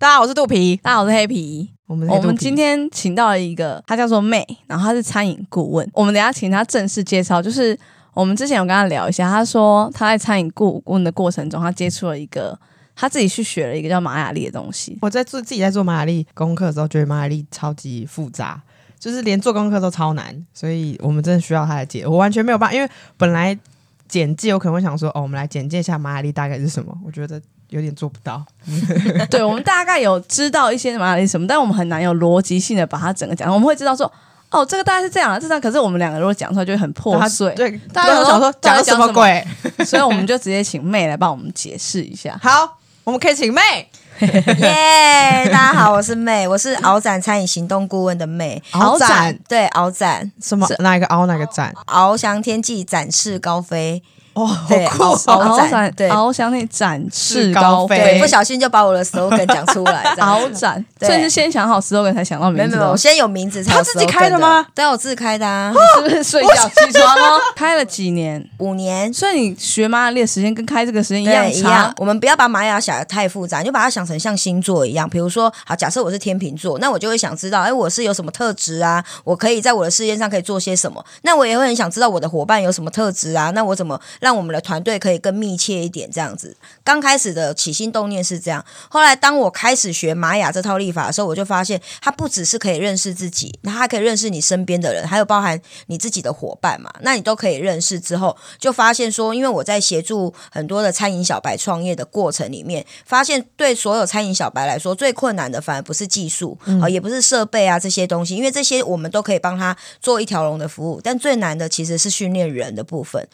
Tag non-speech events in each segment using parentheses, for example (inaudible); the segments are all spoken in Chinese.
大家好，我是肚皮。大家好，我是黑皮。我们我们今天请到了一个，她叫做妹，然后她是餐饮顾问。我们等下请她正式介绍。就是我们之前有跟她聊一下，她说她在餐饮顾问的过程中，她接触了一个，她自己去学了一个叫玛雅历的东西。我在做自己在做玛雅历功课的时候，觉得玛雅历超级复杂，就是连做功课都超难，所以我们真的需要她来解。我完全没有办法，因为本来简介我可能会想说，哦，我们来简介一下玛雅历大概是什么。我觉得有点做不到。(laughs) 对，我们大概有知道一些玛雅历什么，但我们很难有逻辑性的把它整个讲。我们会知道说，哦，这个大概是这样，这样。可是我们两个如果讲出来就会很破碎，对，大家都想说讲的什么鬼，(laughs) 所以我们就直接请妹来帮我们解释一下。(laughs) 好，我们可以请妹。耶！大家好，我是妹，我是敖展餐饮行动顾问的妹。敖展对敖展什么？哪一个敖？哪个展？翱翔天际展翅高飞。哦，好对酷！敖翱展对翱翔那展翅高高飞飞不，小心就把我的 slogan 讲出来。(laughs) 这样翱展，对所以是先想好 slogan 才想到名字的，没有没有，我先有名字才有他自己开的吗？对，我自己开的啊，(laughs) 是不是睡觉起床哦？(laughs) 开了几年？五年。所以你学玛雅历的时间跟开这个时间一对，样一样。。我们不要把玛雅想的太复杂，你就把它想成像星座一样。比如说，好，假设我是天秤座，那我就会想知道，哎，我是有什么特质啊？我可以在我的事业上可以做些什么？那我也会很想知道我的伙伴有什么特质啊？那我怎么让让我们的团队可以更密切一点？这样子，刚开始的起心动念是这样。后来，当我开始学玛雅这套历法的时候，我就发现它不只是可以认识自己，那它还可以认识你身边的人，还有包含你自己的伙伴嘛。那你都可以认识之后，就发现说，因为我在协助很多的餐饮小白创业的过程里面，发现对所有餐饮小白来说，最困难的反而不是技术啊、也不是设备啊这些东西，因为这些我们都可以帮他做一条龙的服务，但最难的其实是训练人的部分。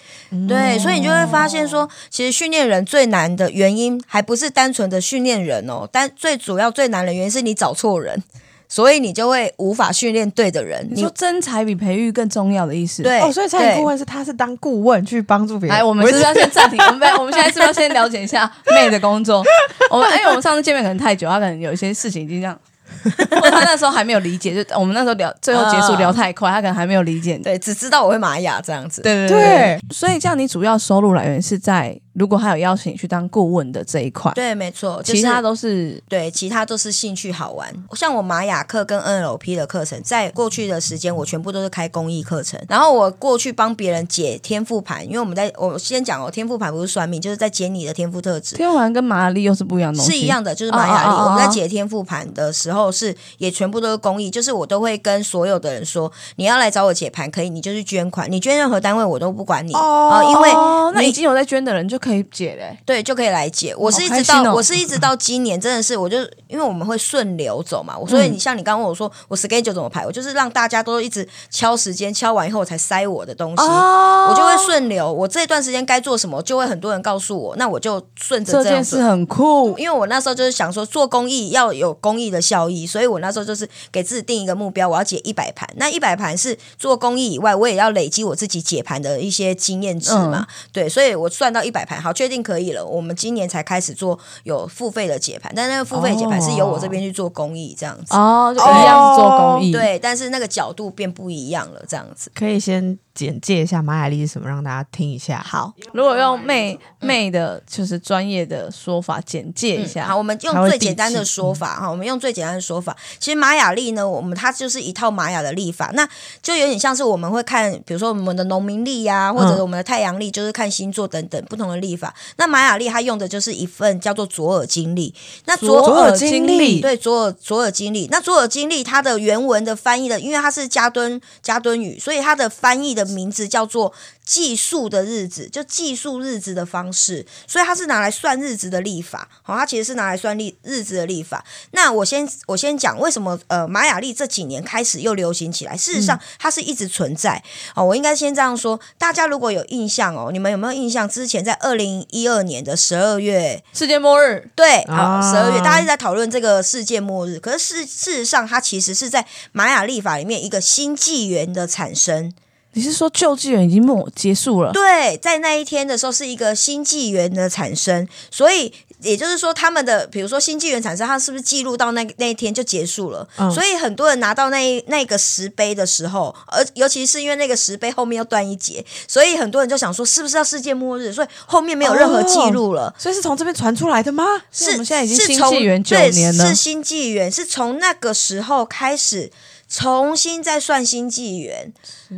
对，所以你就会发现说，其实训练人最难的原因，还不是单纯的训练人哦，但最主要最难的原因是你找错人，所以你就会无法训练对的人。你说真才比培育更重要的意思？。对哦，所以餐饮顾问是他是当顾问去帮助别人。来，我们是不是要先暂停？我们我们现在是不是要先了解一下妹的工作？(laughs) 我们因为我们上次见面可能太久，他可能有一些事情已经这样，(laughs) 或者他那时候还没有理解，就我们那时候聊最后结束聊太快，他可能还没有理解。对，只知道我会玛雅这样子。对对对所以这样你主要收入来源是在如果他有邀请你去当顾问的这一块，对，没错，就是其他都是对，其他都是兴趣好玩。像我玛雅课跟 NLP 的课程，在过去的时间，我全部都是开公益课程。然后我过去帮别人解天赋盘，因为我们在我先讲哦，天赋盘不是算命，就是在解你的天赋特质。天赋盘跟玛雅历又是不一样的东西，是一样的，就是玛雅历。哦哦哦哦我们在解天赋盘的时候是也全部都是公益，就是我都会跟所有的人说，你要来找我解盘可以，你就去捐款，你捐任何单位我都不管你哦啊、因为哦，那已经有在捐的人就可以解嘞。对，就可以来解。我是一直到我是一直到今年，真的是我就因为我们会顺流走嘛，我所以嗯你像你刚刚问我说我 schedule 怎么排，我就是让大家都一直敲时间，敲完以后我才塞我的东西。哦我就会顺流，我这段时间该做什么，就会很多人告诉我，那我就顺着这这样子件事很酷，因为我那时候就是想说做公益要有公益的效益，所以我那时候就是给自己定一个目标，我要解一百盘。那一百盘是做公益以外，我也要累积我自己解盘的一些经验值嘛。对，所以我算到一百盘，好，确定可以了。我们今年才开始做有付费的解盘，但那个付费解盘是由我这边去做公益这样子。哦，就一样是做公益，，对，但是那个角度变不一样了，这样子。可以先简介一下玛雅历是什么，让大家听一下。好，如果用妹妹的，就是专业的说法简介一下，嗯好，我们用最简单的说法哈，我们用最简单的说法。其实玛雅历呢，我们它就是一套玛雅的历法，那就有点像是我们会看，比如说我们的农民历呀、或者嗯我们的太阳历，就是看星座等等不同的历法。那玛雅历它用的就是一份叫做左耳经历。那左左耳经历对左耳左耳经历，那左耳经历它的原文的翻译的，因为它是加敦加敦语，所以它的翻译的名字叫做计数的日子，就计数日子的方式，所以它是拿来算日子的历法。好，它其实是拿来算历日子的历法。那我先我先讲为什么呃玛雅历这几年开始又流行起来，事实上它是一直存在。哦，我应该先这样说，大家如果有印象哦，你们有没有印象？之前在二零一二年的十二月，世界末日，对，好，啊十二月大家一直在讨论这个世界末日，可是事事实上，它其实是在玛雅历法里面一个新纪元的产生。你是说旧纪元已经末结束了？对，在那一天的时候是一个新纪元的产生，所以也就是说，他们的比如说新纪元产生，它是不是记录到那那一天就结束了？嗯所以很多人拿到那一那个石碑的时候，而尤其是因为那个石碑后面要断一节，所以很多人就想说，是不是要世界末日？所以后面没有任何记录了。所以是从这边传出来的吗？是我们现在已经新是从纪元九对年了是新纪元，是从那个时候开始重新再算新纪元，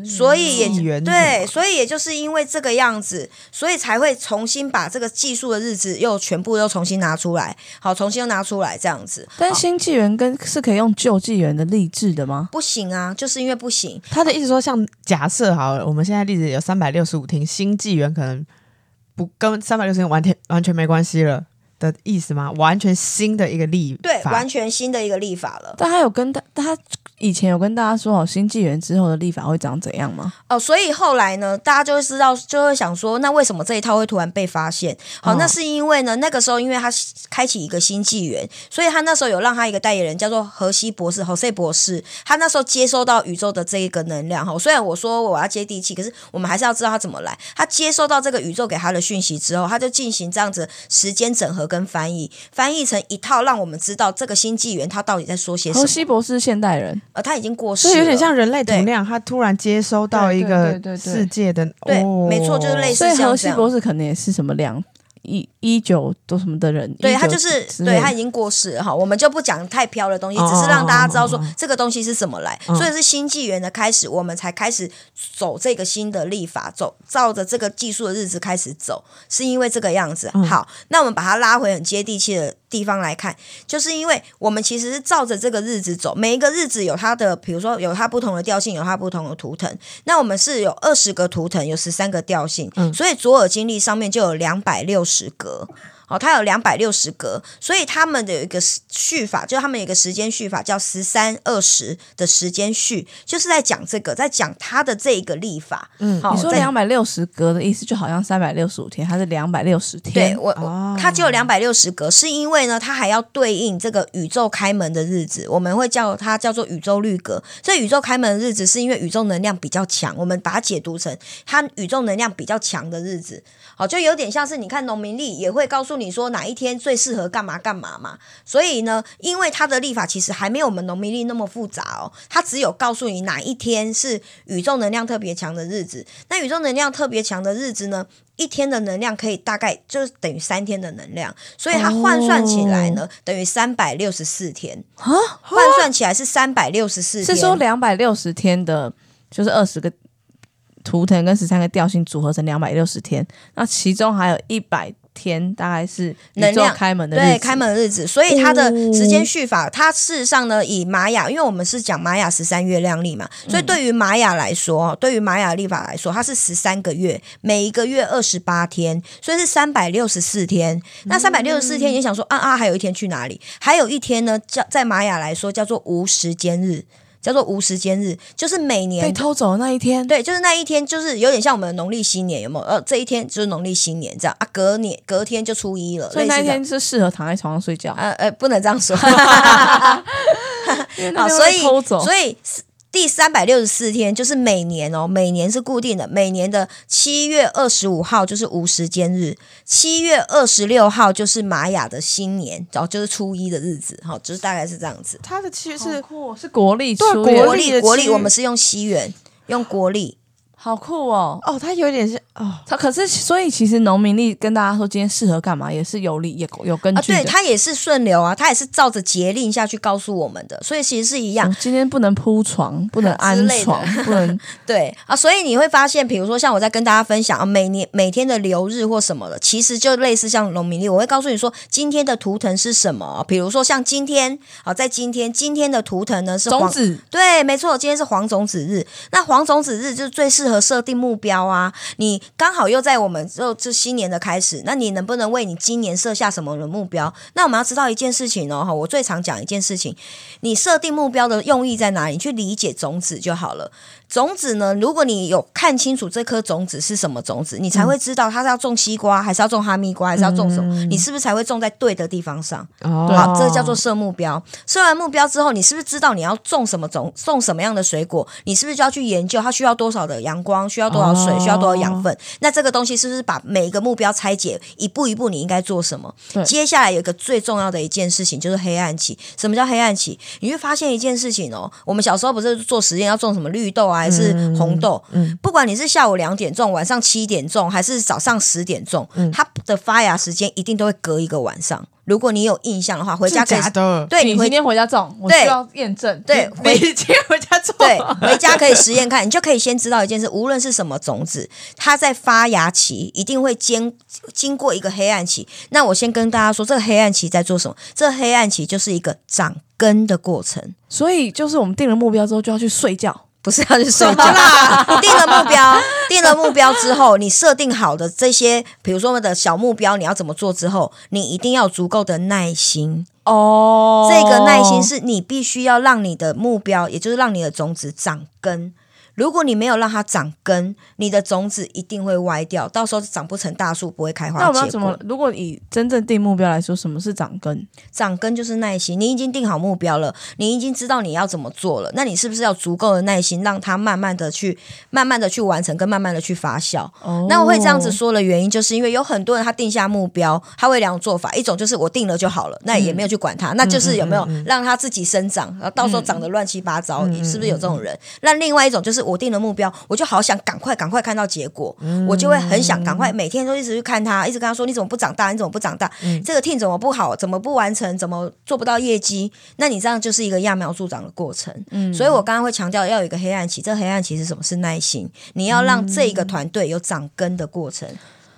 所以也对，所以也就是因为这个样子，所以才会重新把这个技术的日子又全部又重新拿出来，好，重新又拿出来这样子。但新纪元跟是可以用旧纪元的历制的吗？不行啊，就是因为不行，他的意思说，像假设好了，我们现在例子有三百六十五天，新纪元可能不跟三百六十天完全完全没关系了的意思吗？完全新的一个历对，完全新的一个立法了。但他有跟大他以前有跟大家说好新纪元之后的立法会长怎样吗？哦，所以后来呢，大家就会知道，就会想说，那为什么这一套会突然被发现？好，哦那是因为呢，那个时候因为他开启一个新纪元，所以他那时候有让他一个代言人叫做荷西博士 Jose 博士，他那时候接收到宇宙的这一个能量哈。虽然我说我要接地气，可是我们还是要知道他怎么来。他接收到这个宇宙给他的讯息之后，他就进行这样子时间整合跟翻译，翻译成一套让我们知道这个新纪元他到底在说些什荷么。西博士是现代人，呃，他已经过世了，所以有点像人类对同量，他突然接收到一个世界的，对哦没错就是类似所以像这样。荷西博士可能也是什么两一一九多什么的人，对他就是对他已经过世了哈，我们就不讲太飘的东西，哦只是让大家知道说这个东西是怎么来，嗯所以是新纪元的开始，我们才开始走这个新的历法，走照着这个技术的日子开始走，是因为这个样子。嗯好，那我们把它拉回很接地气的地方来看，就是因为我们其实是照着这个日子走，每一个日子有它的，比如说有它不同的调性，有它不同的图腾。那我们是有二十个图腾，有十三个调性，嗯所以左耳经历上面就有两百六十格。了。哦，它有两百六十格，所以他们的有一个序法，就他们有一个时间序法叫十三二十的时间序，就是在讲这个，在讲它的这一个历法。嗯你说两百六十格的意思，就好像三百六十五天，它是两百六十对天。我，哦我它只有两百六十格，是因为呢，它还要对应这个宇宙开门的日子，我们会叫它叫做宇宙律格。这宇宙开门的日子，是因为宇宙能量比较强，我们把它解读成它宇宙能量比较强的日子。好，就有点像是你看农民历也会告诉你说哪一天最适合干嘛干嘛嘛。所以呢，因为它的历法其实还没有我们农民历那么复杂哦，它只有告诉你哪一天是宇宙能量特别强的日子。那宇宙能量特别强的日子呢，一天的能量可以大概就是等于三天的能量，所以它换算起来呢，等于三百六十四天啊，换算起来是三百六十四天。是说两百六十天的，就是二十个图腾跟十三个调性组合成两百六十天，那其中还有一百天大概是能量开门的日子。对开门的日子，所以它的时间序法，它事实上呢，以玛雅，因为我们是讲玛雅十三月亮历嘛，所以对于玛雅来说，对于玛雅历法来说，它是十三个月，每一个月二十八天，所以是三百六十四天。那三百六十四天，你想说啊啊，还有一天去哪里？还有一天呢，叫在玛雅来说叫做无时间日，叫做无时间日，就是每被年偷走的那一天，对，就是那一天，就是有点像我们的农历新年，有没有？呃，这一天就是农历新年这样啊，隔年隔天就初一了，所以那一天是适合躺在床上睡觉，呃呃，不能这样说啊，(laughs) 因为那天所以会偷走。所以第三百六十四天就是每年哦，每年是固定的，每年的七月二十五号就是无时间日，七月二十六号就是玛雅的新年，然后就是初一的日子，哈，就是大概是这样子。它的七月是是国历对初国国历的国历我们是用西元，用国历。好酷哦。哦，他有点是哦，它可是，所以其实农民历跟大家说今天适合干嘛，也是有理也有根啊，据的。对，它也是顺流啊，它也是照着节令下去告诉我们的，所以其实是一样。嗯今天不能铺床，不能 (laughs) 安床，不能 (laughs) 对啊，所以你会发现，比如说像我在跟大家分享啊，每年每天的流日或什么的，其实就类似像农民历，我会告诉你说今天的图腾是什么。比如说像今天啊，在今天今天的图腾呢是黄种子。对，没错，今天是黄种子日。那黄种子日就是最适合设定目标啊。你刚好又在我们就这新年的开始，那你能不能为你今年设下什么的目标？那我们要知道一件事情哦，哈，我最常讲一件事情，你设定目标的用意在哪里？你去理解种子就好了。种子呢，如果你有看清楚这颗种子是什么种子，你才会知道它是要种西瓜，还是要种哈密瓜，还是要种什么？你是不是才会种在对的地方上？哦，好，这个叫做设目标。设完目标之后，你是不是知道你要种什么种，种什么样的水果？你是不是就要去研究它需要多少的阳阳光，需要多少水，哦需要多少养分。那这个东西是不是把每一个目标拆解，一步一步你应该做什么？接下来有一个最重要的一件事情就是黑暗期。什么叫黑暗期？你会发现一件事情哦，我们小时候不是做实验要种什么绿豆啊，还是红豆？嗯不管你是下午两点种，晚上七点种，还是早上十点种，嗯它的发芽时间一定都会隔一个晚上。如果你有印象的话，回家可以假的，对你回你今天回家种，我对需要验证。对你回今天回家种，对，回家可以实验看，你就可以先知道一件事：无论是什么种子，它在发芽期一定会经经过一个黑暗期。那我先跟大家说，这个黑暗期在做什么？这黑暗期就是一个长根的过程。所以就是我们定了目标之后就要去睡觉。不是要去睡觉啦，定了目标，(laughs) 定了目标之后，你设定好的这些，比如说我们的小目标，你要怎么做之后，你一定要有足够的耐心。哦这个耐心是你必须要让你的目标，也就是让你的种子长根。如果你没有让它长根，你的种子一定会歪掉，到时候长不成大树，不会开花那我们？怎么如果以真正定目标来说，什么是长根？长根就是耐心，你已经定好目标了，你已经知道你要怎么做了，那你是不是要足够的耐心，让它慢慢的去、慢慢的去完成，跟慢慢的去发酵？哦那我会这样子说的原因，就是因为有很多人他定下目标，他会两种做法，一种就是我定了就好了，那也没有去管它，那就是有没有让它自己生长，然后到时候长得乱七八糟，你是不是有这种人？那另外一种就是我定了目标，我就好想赶快赶快看到结果，我就会很想赶快每天都一直去看他，一直跟他说你怎么不长大？你怎么不长大？这个 team 怎么不好？怎么不完成？怎么做不到业绩？那你这样就是一个揠苗助长的过程。所以我刚刚会强调要有一个黑暗期，这个黑暗期是什么？是耐心，你要让这一个团队有长根的过程，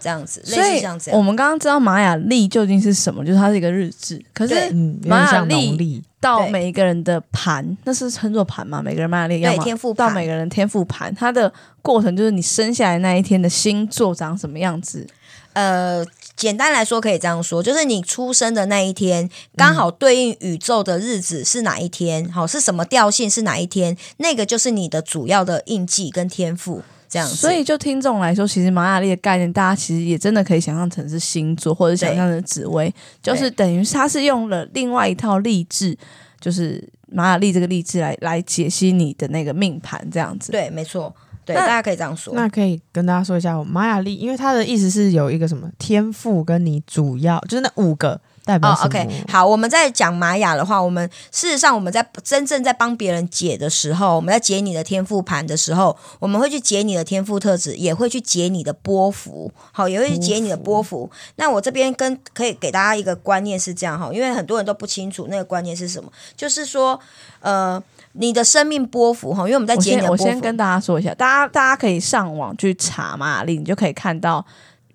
这样子，类所以这样。我们刚刚知道玛雅历究竟是什么，就是它是一个日志。可是玛雅历到每一个人的盘，那是称作盘嘛？每个人玛雅历一样吗？对天赋盘到每个人天赋盘，它的过程就是你生下来那一天的星座长什么样子。呃，简单来说可以这样说，就是你出生的那一天，刚好对应宇宙的日子是哪一天，好、是什么调性是哪一天，那个就是你的主要的印记跟天赋。这样子，所以就听众来说，其实玛雅历的概念，大家其实也真的可以想象成是星座，或者想象成紫薇，就是等于是它是用了另外一套励志，就是玛雅历这个励志来来解析你的那个命盘这样子。对，没错，对，大家可以这样说。那可以跟大家说一下，我玛雅历，因为它的意思是有一个什么天赋，跟你主要就是那五个代表哦什么，OK，好，我们在讲玛雅的话，我们事实上我们在真正在帮别人解的时候，我们在解你的天赋盘的时候，我们会去解你的天赋特质，也会去解你的波幅，好，也会去解你的波幅。那我这边跟可以给大家一个观念是这样哈，因为很多人都不清楚那个观念是什么，就是说，呃，你的生命波幅哈，因为我们在解你的波幅，我先跟大家说一下，大家大家可以上网去查玛雅历，你就可以看到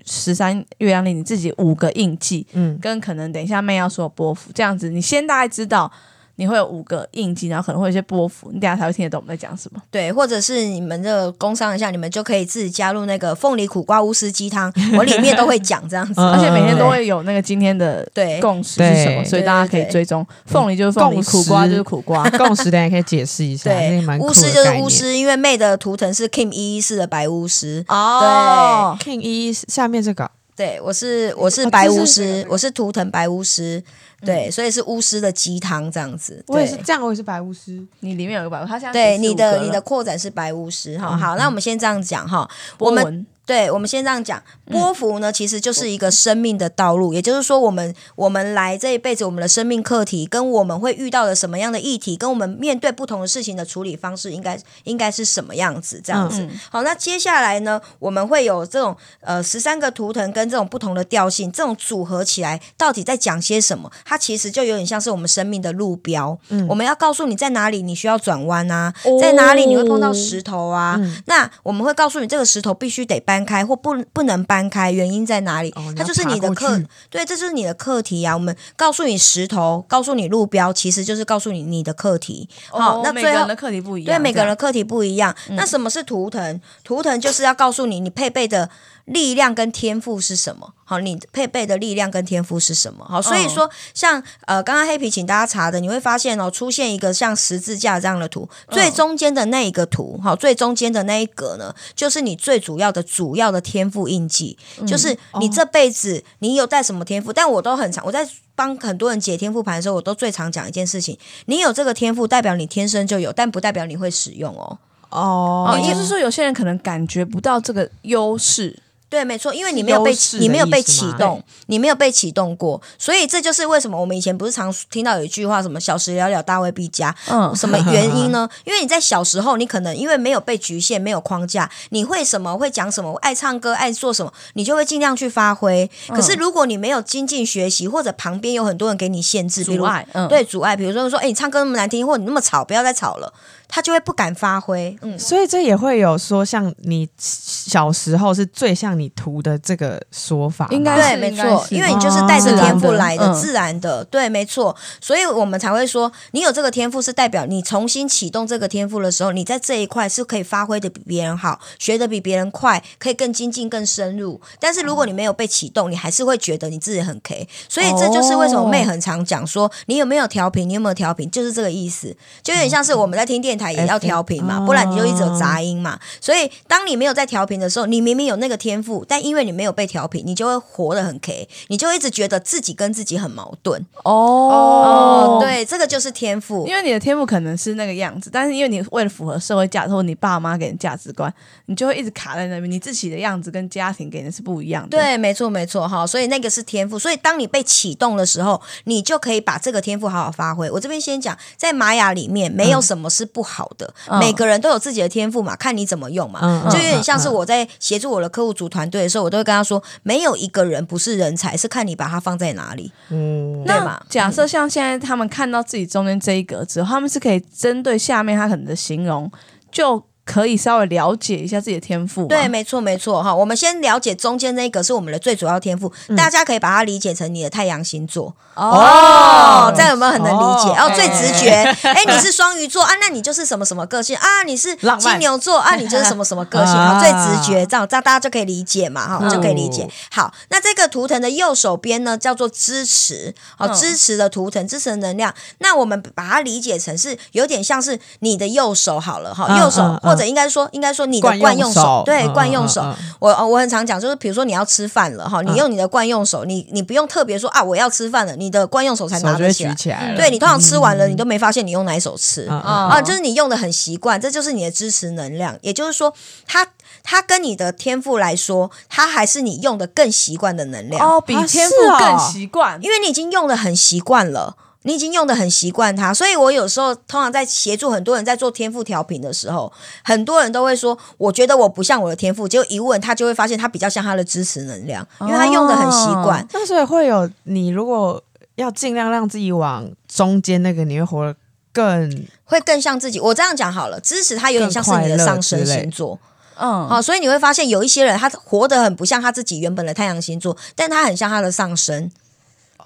十三月亮历你自己五个印记，嗯，跟可能等一下妹要说波幅，这样子你先大概知道你会有五个印记，然后可能会有一些波幅，你等下才会听得懂我们在讲什么。对，或者是你们的工商一下，你们就可以自己加入那个凤梨苦瓜乌丝鸡汤，(laughs) 我里面都会讲这样子。嗯而且每天都会有那个今天的对共识是什么，所以大家可以追踪。凤梨就是凤梨，苦瓜就是苦瓜。共识，等一下可以解释一下，对巫师就是巫。师，因为妹的图腾是 Kim 一一四的白巫师。哦，King 一下面这个对，我是我是哦白巫师，我是图腾白巫师。对，所以是巫师的鸡汤这样子。对我也是这样，我也是白巫师。你里面有个白巫，他现在对，你的你的扩展是白巫师哈。好，那我们先这样讲哈。我们对，我们先这样讲，波幅呢，其实就是一个生命的道路，也就是说，我们我们来这一辈子，我们的生命课题，跟我们会遇到的什么样的议题，跟我们面对不同的事情的处理方式，应该应该是什么样子？这样子。嗯好，那接下来呢，我们会有这种呃十三个图腾跟这种不同的调性，这种组合起来，到底在讲些什么？它其实就有点像是我们生命的路标。嗯，我们要告诉你在哪里你需要转弯啊，在哪里你会碰到石头啊。那我们会告诉你这个石头必须得搬开或不不能搬开，原因在哪里？哦它就是你的课，对，这就是你的课题啊。我们告诉你石头，告诉你路标，其实就是告诉你你的课题。好，哦那最后每个人的课题不一样，对，每个人的课题不一样。那什么是图腾？图腾就是要告诉你，你配备的力量跟天赋是什么。好，你配备的力量跟天赋是什么？好，所以说，像呃，刚刚黑皮请大家查的，你会发现哦，出现一个像十字架这样的图，最中间的那一个图，好，最中间的那一格呢，就是你最主要的主要的天赋印记，就是你这辈子你有带什么天赋。但我都很常我在。帮很多人解天赋盘的时候，我都最常讲一件事情：你有这个天赋，代表你天生就有，但不代表你会使用哦。哦哦，也就是说，有些人可能感觉不到这个优势。对，没错，因为你没有被你没有被启动，你没有被启动过，所以这就是为什么我们以前不是常听到有一句话，什么“小时了了，大未必佳”，嗯，什么原因呢？(laughs) 因为你在小时候，你可能因为没有被局限，没有框架，你会什么会讲什么，爱唱歌，爱做什么，你就会尽量去发挥。可是如果你没有精进学习，或者旁边有很多人给你限制，比如阻碍，嗯，对阻碍，比如说说，哎、你唱歌那么难听，或者你那么吵，不要再吵了，他就会不敢发挥。嗯，所以这也会有说，像你小时候是最像你图的这个说法，应该对，没错，因为你就是带着哦天赋来的，嗯。自然的，对，没错，所以我们才会说，你有这个天赋是代表你重新启动这个天赋的时候，你在这一块是可以发挥的比别人好，学的比别人快，可以更精进、更深入。但是如果你没有被启动，你还是会觉得你自己很 K，所以这就是为什么妹很常讲说，你有没有调频，你有没有调频，就是这个意思，就有点像是我们在听电台也要调频嘛，哦不然你就一直有杂音嘛。所以当你没有在调频的时候，你明明有那个天赋，但因为你没有被调频，你就会活得很 K，你就会一直觉得自己跟自己很矛盾。哦，对，这个就是天赋。因为你的天赋可能是那个样子，但是因为你为了符合社会价值或你爸妈给你价值观，你就会一直卡在那边，你自己的样子跟家庭给你的是不一样的。，对，没错，没错，哈，所以那个是天赋。所以当你被启动的时候，你就可以把这个天赋好好发挥。我这边先讲，在玛雅里面，没有什么是不好的，嗯每个人都有自己的天赋嘛，看你怎么用嘛。嗯就有点像是我在协助我的客户组团队的时候，我都会跟他说，没有一个人不是人才，是看你把它放在哪里。嗯，那假设像现在他们看到自己中间这一格之后，他们是可以针对下面他可能的形容，就可以稍微了解一下自己的天赋吗。对，没错，没错，哈。我们先了解中间那个是我们的最主要天赋，大家可以把它理解成你的太阳星座。哦，这样有没有很能理解？哦哦，最直觉，(laughs) 哎，你是双鱼座啊，那你就是什么什么个性啊？你是金牛座啊，(laughs) 你就是什么什么个性？啊好，最直觉，这样这样大家就可以理解嘛，哈，嗯就可以理解。好，那这个图腾的右手边呢，叫做支持，好，嗯支持的图腾，支持的能量。那我们把它理解成是有点像是你的右手好了，哈，嗯右手或者应该说应该说你的惯惯用手，对，嗯惯用手。我呃我很常讲，就是比如说你要吃饭了哈，你用你的惯用手，你你不用特别说啊，我要吃饭了，你的惯用手才拿得起来。对你通常吃完了，你都没发现你用哪一手吃。啊，就是你用的很习惯，这就是你的支持能量。也就是说，它它跟你的天赋来说，它还是你用的更习惯的能量，哦，比啊天赋更习惯。因为你已经用的很习惯了。你已经用的很习惯它，所以我有时候通常在协助很多人在做天赋调频的时候，很多人都会说，我觉得我不像我的天赋，结果一问他就会发现他比较像他的支持能量，因为他用的很习惯。那所以会有你如果要尽量让自己往中间那个，你会活得更会更像自己。我这样讲好了，支持他有点像是你的上升星座，嗯，好、所以你会发现有一些人他活得很不像他自己原本的太阳星座，但他很像他的上升，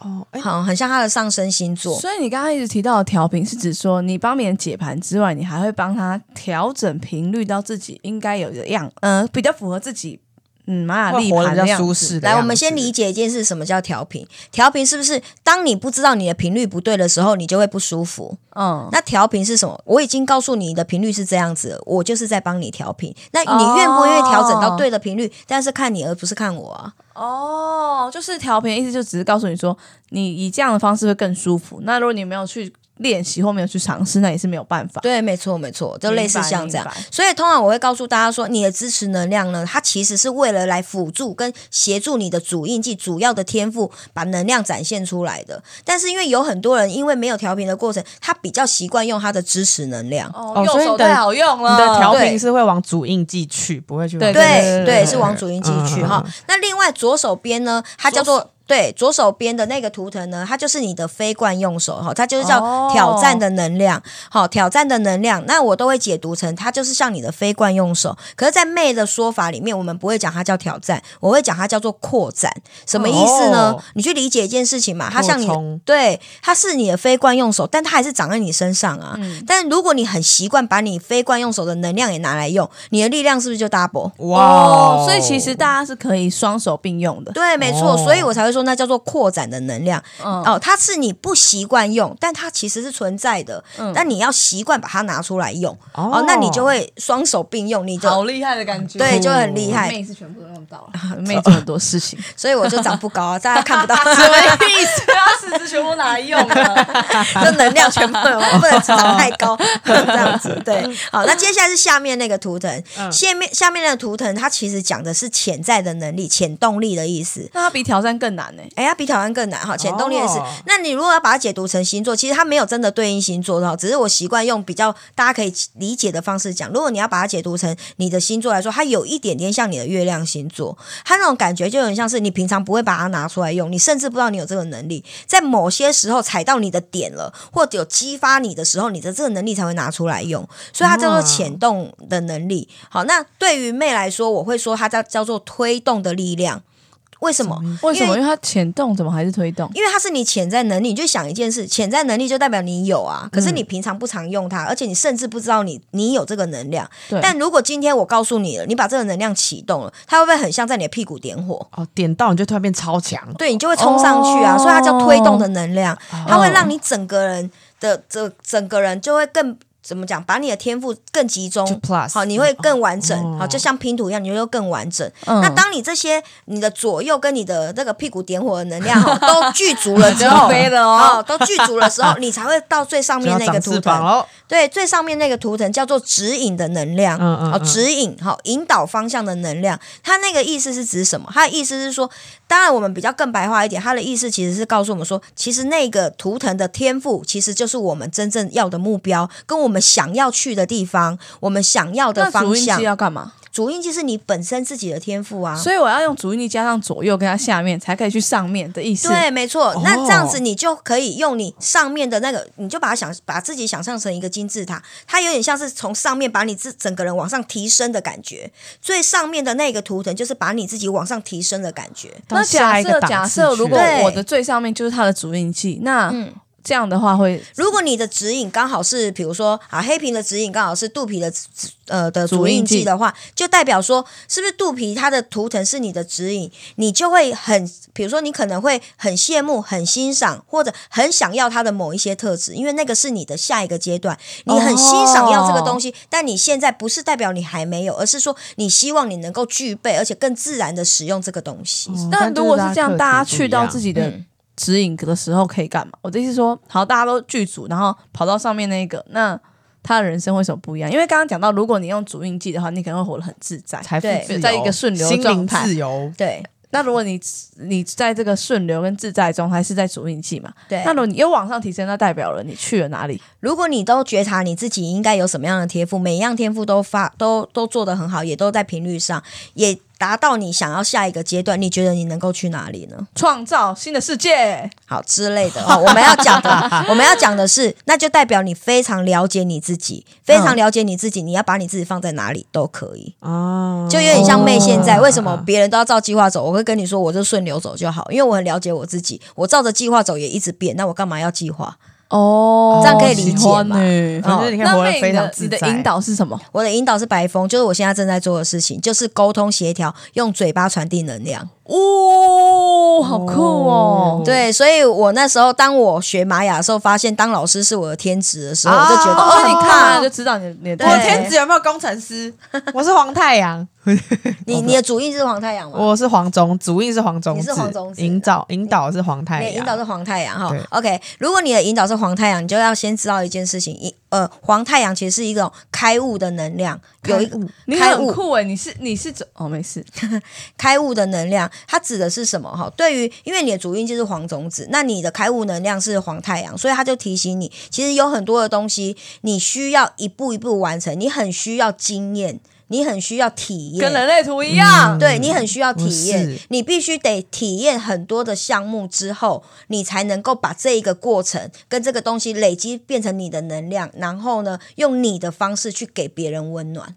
哦，哎、好、很像他的上升星座。所以你刚刚一直提到的调频，是指说你帮别人解盘之外，你还会帮他调整频率到自己应该有的样，嗯、比较符合自己嗯玛雅历会活得比较盘的样子舒适来，我们先理解一件事，什么叫调频？调频是不是当你不知道你的频率不对的时候，你就会不舒服？嗯，那调频是什么？我已经告诉你的频率是这样子，我就是在帮你调频。那你愿不愿意调整到对的频率？但是看你，而不是看我啊。哦，就是调频的意思，就只是告诉你说，你以这样的方式会更舒服。那如果你没有去练习或没有去尝试，那也是没有办法。对，没错，没错，就类似像这样。所以通常我会告诉大家说，你的支持能量呢，它其实是为了来辅助跟协助你的主印记、主要的天赋，把能量展现出来的。但是因为有很多人因为没有调频的过程，他比较习惯用他的支持能量。哦右手太好用了，你的调频是会往主印记去，不会去往对对对对是往主印记去哈。那另外左手边呢，它叫做。对，左手边的那个图腾呢，它就是你的非惯用手哈，它就是叫哦挑战的能量，好、挑战的能量，那我都会解读成它就是像你的非惯用手。可是，在妹的说法里面，我们不会讲它叫挑战，我会讲它叫做扩展。什么意思呢？哦你去理解一件事情嘛，它像你对，它是你的非惯用手，但它还是长在你身上啊。嗯但如果你很习惯把你非惯用手的能量也拿来用，你的力量是不是就 double？哇哦，所以其实大家是可以双手并用的。对，没错，哦所以我才会说说那叫做扩展的能量。嗯哦，它是你不习惯用，但它其实是存在的。嗯但你要习惯把它拿出来用，哦，那你就会双手并用，你就好厉害的感觉，对就很厉害。妹是全部都用到了，(laughs) 妹做很多事情，(laughs) 所以我就长不高啊，大家看不到，(laughs) 什么意思？他四肢全部拿来用了，就能量全部有，不能长太高，这样子。对，好，那接下来是下面那个图腾，嗯下面下面那个图腾，它其实讲的是潜在的能力、潜动力的意思。那它比挑战更难呢。哎呀，比挑战更难哈，潜动力也是。哦那你如果要把它解读成星座，其实它没有真的对应星座的哈，只是我习惯用比较大家可以理解的方式讲。如果你要把它解读成你的星座来说，它有一点点像你的月亮星座，它那种感觉就很像是你平常不会把它拿出来用，你甚至不知道你有这个能力，在某些时候踩到你的点了，或者有激发你的时候，你的这个能力才会拿出来用，所以它叫做潜动的能力。好，那对于妹来说，我会说它叫叫做推动的力量。为什么？为什么？因为它潜动怎么还是推动？因为它是你潜在能力，你就想一件事，潜在能力就代表你有啊，可是嗯你平常不常用它，而且你甚至不知道你你有这个能量。但如果今天我告诉你了，你把这个能量启动了，它会不会很像在你的屁股点火？哦，点到你就突然变超强，对你就会冲上去啊，哦所以它叫推动的能量，它会让你整个人的这整个人就会更怎么讲，把你的天赋更集中 plus 好，你会更完整，哦好，就像拼图一样，你会更完整。嗯那当你这些你的左右跟你的那个屁股点火的能量哈 (laughs) 都具足了之后，就飞了哦哦，都具足的时候，(laughs) 你才会到最上面那个图腾。哦。对，最上面那个图腾叫做指引的能量，嗯嗯嗯指引，好，引导方向的能量。它那个意思是指什么？它的意思是说，当然我们比较更白话一点，它的意思其实是告诉我们说，其实那个图腾的天赋，其实就是我们真正要的目标，跟我们想要去的地方，我们想要的方向那主。要干嘛？主印记是你本身自己的天赋啊。所以我要用主印记加上左右跟它下面，才可以去上面的意思。对，没错。哦那这样子，你就可以用你上面的那个，你就把它想把自己想象成一个金字塔，它有点像是从上面把你自整个人往上提升的感觉。最上面的那个图腾就是把你自己往上提升的感觉。那假设假设，如果我的最上面就是它的主印记，那嗯这样的话会如果你的指引刚好是，比如说啊，黑屏的指引刚好是肚皮的呃的主印记的话，就代表说，是不是肚皮它的图腾是你的指引，你就会很，比如说你可能会很羡慕、很欣赏，或者很想要它的某一些特质，因为那个是你的下一个阶段，你很欣赏要这个东西，但你现在不是代表你还没有，而是说你希望你能够具备，而且更自然的使用这个东西。嗯但如果是这样，大家去到自己己的嗯指引的时候可以干嘛？我的意思说，好，大家都剧组，然后跑到上面那个，那他的人生为什么不一样？因为刚刚讲到，如果你用主印记的话，你可能会活得很自在。对财富自由，在一个顺流心灵状态自由。对那如果你你在这个顺流跟自在中，还是在主印记嘛？对那如果你又往上提升，那代表了你去了哪里？如果你都觉察你自己应该有什么样的天赋，每一样天赋都发都都做得很好，也都在频率上，也达到你想要下一个阶段，你觉得你能够去哪里呢？创造新的世界。好之类的哦，我们要讲的，(laughs) 我们要讲的是，那就代表你非常了解你自己，非常了解你自己，你要把你自己放在哪里都可以，哦，就有点像妹现在，哦为什么别人都要照计划走？我会跟你说，我就顺流走就好，因为我很了解我自己，我照着计划走也一直变，那我干嘛要计划？哦这样可以理解喜欢吧呢反正你可以活得那妹非常自在。你的你的引导是什么？我的引导是白风，就是我现在正在做的事情，就是沟通协调，用嘴巴传递能量。哦，好酷哦！对，所以我那时候当我学玛雅的时候，发现当老师是我的天职的时候，啊我就觉得哦，你看哇完了就知道你的你的我的天职有没有工程师？(laughs) 我是黄太阳，(laughs) 你你的主印是黄太阳吗？我是黄种，主印是黄种你，是黄种子引导引导是黄太阳，引导是黄太阳哈。OK，如果你的引导是黄太阳，你就要先知道一件事情，一呃，黄太阳其实是一种开悟的能量，有一个你开悟很酷哎！你是你是怎哦，没事，(laughs) 开悟的能量，它指的是什么？哈，对于因为你的主印就是黄种子，那你的开悟能量是黄太阳，所以它就提醒你，其实有很多的东西你需要一步一步完成，你很需要经验，你很需要体验，跟人类图一样。对你很需要体验，你必须得体验很多的项目之后，你才能够把这一个过程跟这个东西累积变成你的能量，然后呢，用你的方式去给别人温暖。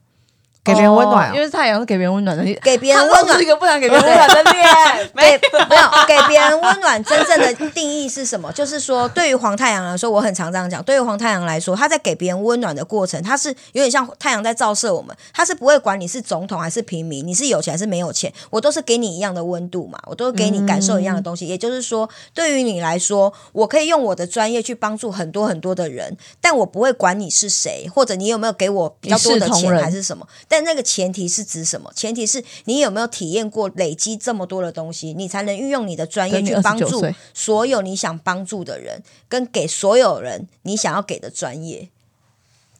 给别人温暖因为太阳是给别人温暖的，给别人温暖是一个不想给别人温暖的脸。没 (laughs) 没有给别人温暖，真正的定义是什么？就是说，对于黄太阳来说，我很常这样讲。对于黄太阳来说，他在给别人温暖的过程，他是有点像太阳在照射我们，他是不会管你是总统还是平民，你是有钱还是没有钱，我都是给你一样的温度嘛，我都给你感受一样的东西。也就是说，对于你来说，我可以用我的专业去帮助很多很多的人，但我不会管你是谁，或者你有没有给我比较多的钱还是什么。但那个前提是指什么？前提是你有没有体验过累积这么多的东西，你才能运用你的专业去帮助所有你想帮助的人，跟给所有人你想要给的专业。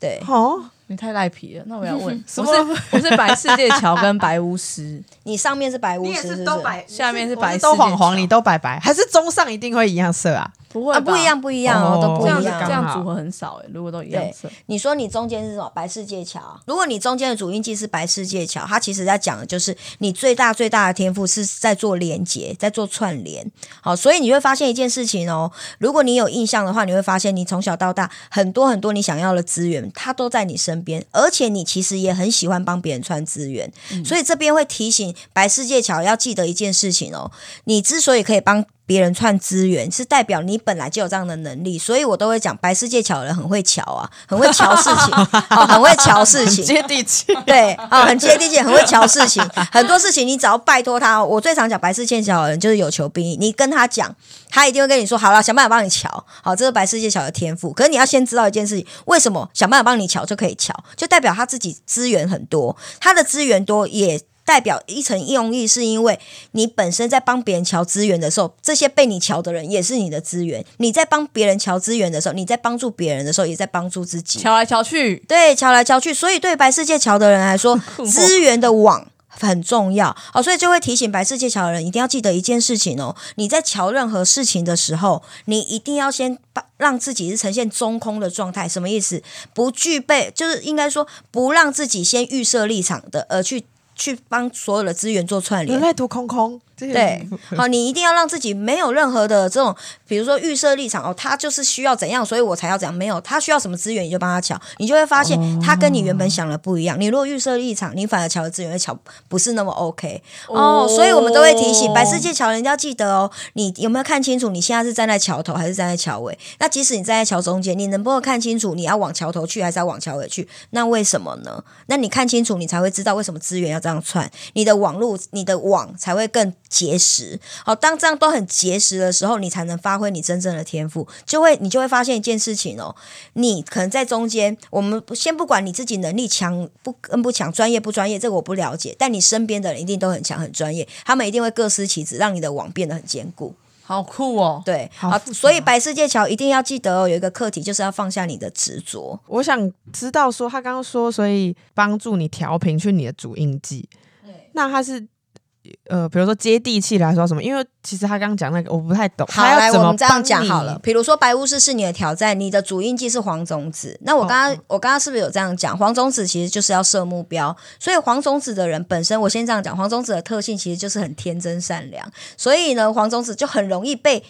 对哦，你太赖皮了，那我要问，(laughs) 什么我是我是白世界桥跟白巫师，(laughs) 你上面是白巫你也师，是不是？是都白，下面是我白都黄黄，你都白白，还是中上一定会一样色啊？啊，不会啊不一样，，不一样哦，哦都不这样子一样。这样组合很少哎，如果都一样色，你说你中间是什么？白世界桥。如果你中间的主音记是白世界桥，它其实在讲的就是你最大最大的天赋是在做连接，在做串联。好，所以你会发现一件事情哦，如果你有印象的话，你会发现你从小到大很多很多你想要的资源，它都在你身边，而且你其实也很喜欢帮别人串资源。所以这边会提醒白世界桥要记得一件事情哦，你之所以可以帮。别人串资源是代表你本来就有这样的能力，所以我都会讲白世界桥的人很会瞧啊，(laughs) 很会瞧事情，哦，很会瞧事情，接地气。对啊、很接地气，很会瞧事情。很多事情你只要拜托他，我最常讲白世界桥的人就是有求必应，你跟他讲，他一定会跟你说好了，想办法帮你瞧。好，这是白世界桥的天赋。可是你要先知道一件事情，为什么想办法帮你瞧就可以瞧，就代表他自己资源很多，他的资源多也。代表一层用意，是因为你本身在帮别人瞧资源的时候，这些被你瞧的人也是你的资源。你在帮别人瞧资源的时候，你在帮助别人的时候，也在帮助自己。瞧来瞧去，对，瞧来瞧去，所以对白世界桥的人来说，资源的网。很重要哦，所以就会提醒白世界桥的人一定要记得一件事情哦：你在瞧任何事情的时候，你一定要先把让自己是呈现中空的状态。什么意思？不具备，就是应该说不让自己先预设立场的，而去去帮所有的资源做串联人。类图空空，对，好，你一定要让自己没有任何的这种，比如说预设立场哦，他就是需要怎样，所以我才要怎样。没有，他需要什么资源，你就帮他瞧，你就会发现他跟你原本想的不一样。你如果预设立场，你反而瞧的资源会瞧不是那么 OK 哦，所以我们都会提醒白世界桥人要记得哦，你有没有看清楚你现在是站在桥头还是站在桥尾？那即使你站在桥中间，你能不能看清楚你要往桥头去还是要往桥尾去？那为什么呢？那你看清楚，你才会知道为什么资源要这样串，你的网路、你的网才会更结实。好，当这样都很结实的时候，你才能发挥你真正的天赋，就会你就会发现一件事情哦，你可能在中间，我们先不管你自己能力强不跟不强，专业不专业，这个我不了解，但你身边的人一定都很强很专业，他们一定会各司其职，让你的网变得很坚固。好酷哦！对，好所以白世界桥一定要记得哦，有一个课题就是要放下你的执着。我想知道说，他刚刚说，所以帮助你调频去你的主印记。那他是呃，比如说接地气来说什么？因为其实他刚刚讲那个我不太懂，好，来，我们这样讲好了。。比如说白巫师是你的挑战，你的主印记是黄种子。那我刚刚、我刚刚是不是有这样讲？黄种子其实就是要设目标，所以黄种子的人本身，我先这样讲，黄种子的特性其实就是很天真善良，所以呢，黄种子就很容易被。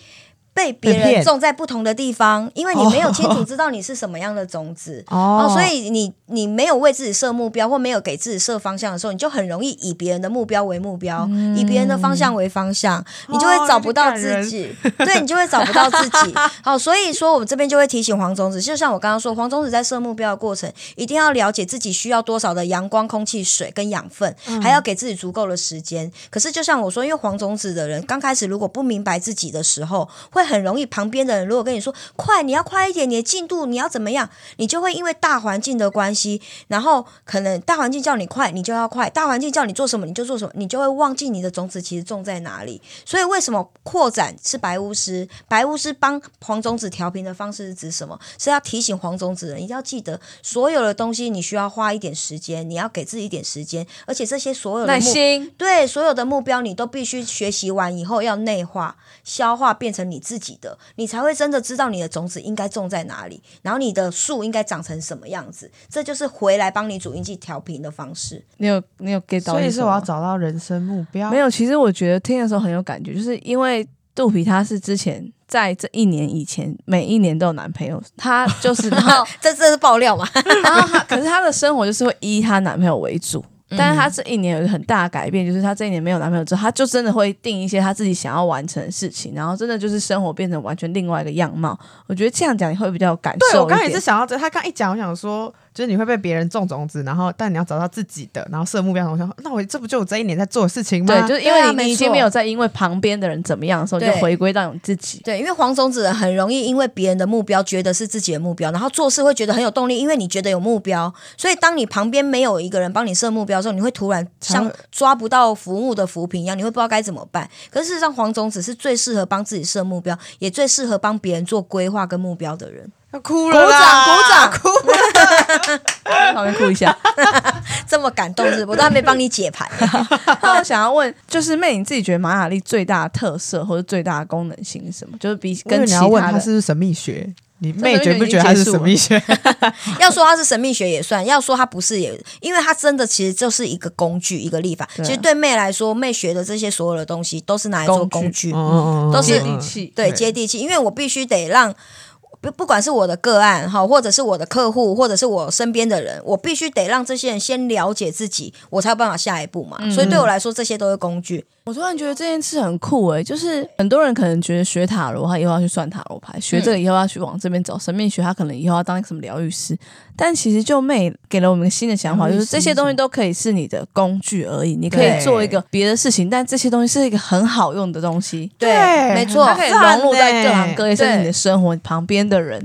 被别人种在不同的地方，因为你没有清楚知道你是什么样的种子。哦。哦，所以你你没有为自己设目标，或没有给自己设方向的时候，你就很容易以别人的目标为目标，以别人的方向为方向，你就会找不到自己，(laughs) 对你就会找不到自己。(laughs) 好，所以说我们这边就会提醒黄种子，就像我刚刚说，黄种子在设目标的过程，一定要了解自己需要多少的阳光、空气、水跟养分，还要给自己足够的时间。可是就像我说，因为黄种子的人刚开始如果不明白自己的时候，会很容易旁边的人如果跟你说快，你要快一点，你的进度你要怎么样，你就会因为大环境的关系，然后可能大环境叫你快，你就要快；大环境叫你做什么，你就做什么，你就会忘记你的种子其实种在哪里。所以为什么扩展是白巫师？白巫师帮黄种子调频的方式是指什么？是要提醒黄种子人一定要记得，所有的东西你需要花一点时间，你要给自己一点时间，而且这些所有的耐目心，对所有的目标，你都必须学习完以后要内化、消化，变成你自己的，你才会真的知道你的种子应该种在哪里，然后你的树应该长成什么样子。这就是回来帮你主印记调频的方式。你有你有 get 到？所以是我要。找到人生目标。没有，其实我觉得听的时候很有感觉，就是因为肚皮她是之前在这一年以前每一年都有男朋友，她就是然后这这是爆料嘛？(laughs) 然后她可是她的生活就是会依她男朋友为主。但是她这一年有一个很大的改变，就是她这一年没有男朋友之后，她就真的会定一些她自己想要完成的事情，然后真的就是生活变成完全另外一个样貌。我觉得这样讲你会比较有感受。对我刚刚也是想到这，他刚一讲，我想说，就是你会被别人种种子，然后但你要找到自己的，然后设目标。我想，那我这不就我这一年在做的事情吗？对，就是因为你你已经没有在因为旁边的人怎么样的时候，你就回归到你自己。对，因为黄种子人很容易因为别人的目标觉得是自己的目标，然后做事会觉得很有动力，因为你觉得有目标，所以当你旁边没有一个人帮你设目标的时候，你会突然像抓不到浮木的浮萍一样，你会不知道该怎么办。可是事实上，黄种子是最适合帮自己设目标，也最适合帮别人做规划跟目标的人。要哭了，鼓掌鼓掌！在 (laughs) 旁边哭一下。(laughs) 这么感动是不是？我都还没帮你解牌。(laughs) 那我想要问，就是妹，你自己觉得玛雅历最大的特色或者最大的功能性是什么？就是比跟你要问他的他是不是神秘学？你妹觉不觉得他是神秘学？要说它是神秘学也算，要说它不是也，因为它真的其实就是一个工具，一个历法。其实对妹来说，妹学的这些所有的东西都是拿来做工具，嗯都是接地气。对对接地气。因为我必须得让。不不管是我的个案哈，或者是我的客户，或者是我身边的人，我必须得让这些人先了解自己，我才有办法下一步嘛。嗯所以对我来说，这些都是工具。我突然觉得这件事很酷诶、就是很多人可能觉得学塔罗，他以后要去算塔罗牌，学这个以后要去往这边走神秘学，他可能以后要当什么疗愈师。但其实就妹给了我们一个新的想法，就是这些东西都可以是你的工具而已，你可以做一个别的事情，但这些东西是一个很好用的东西。对，对没错它。可以融入在各行欸各业，甚至对你的生活旁边的人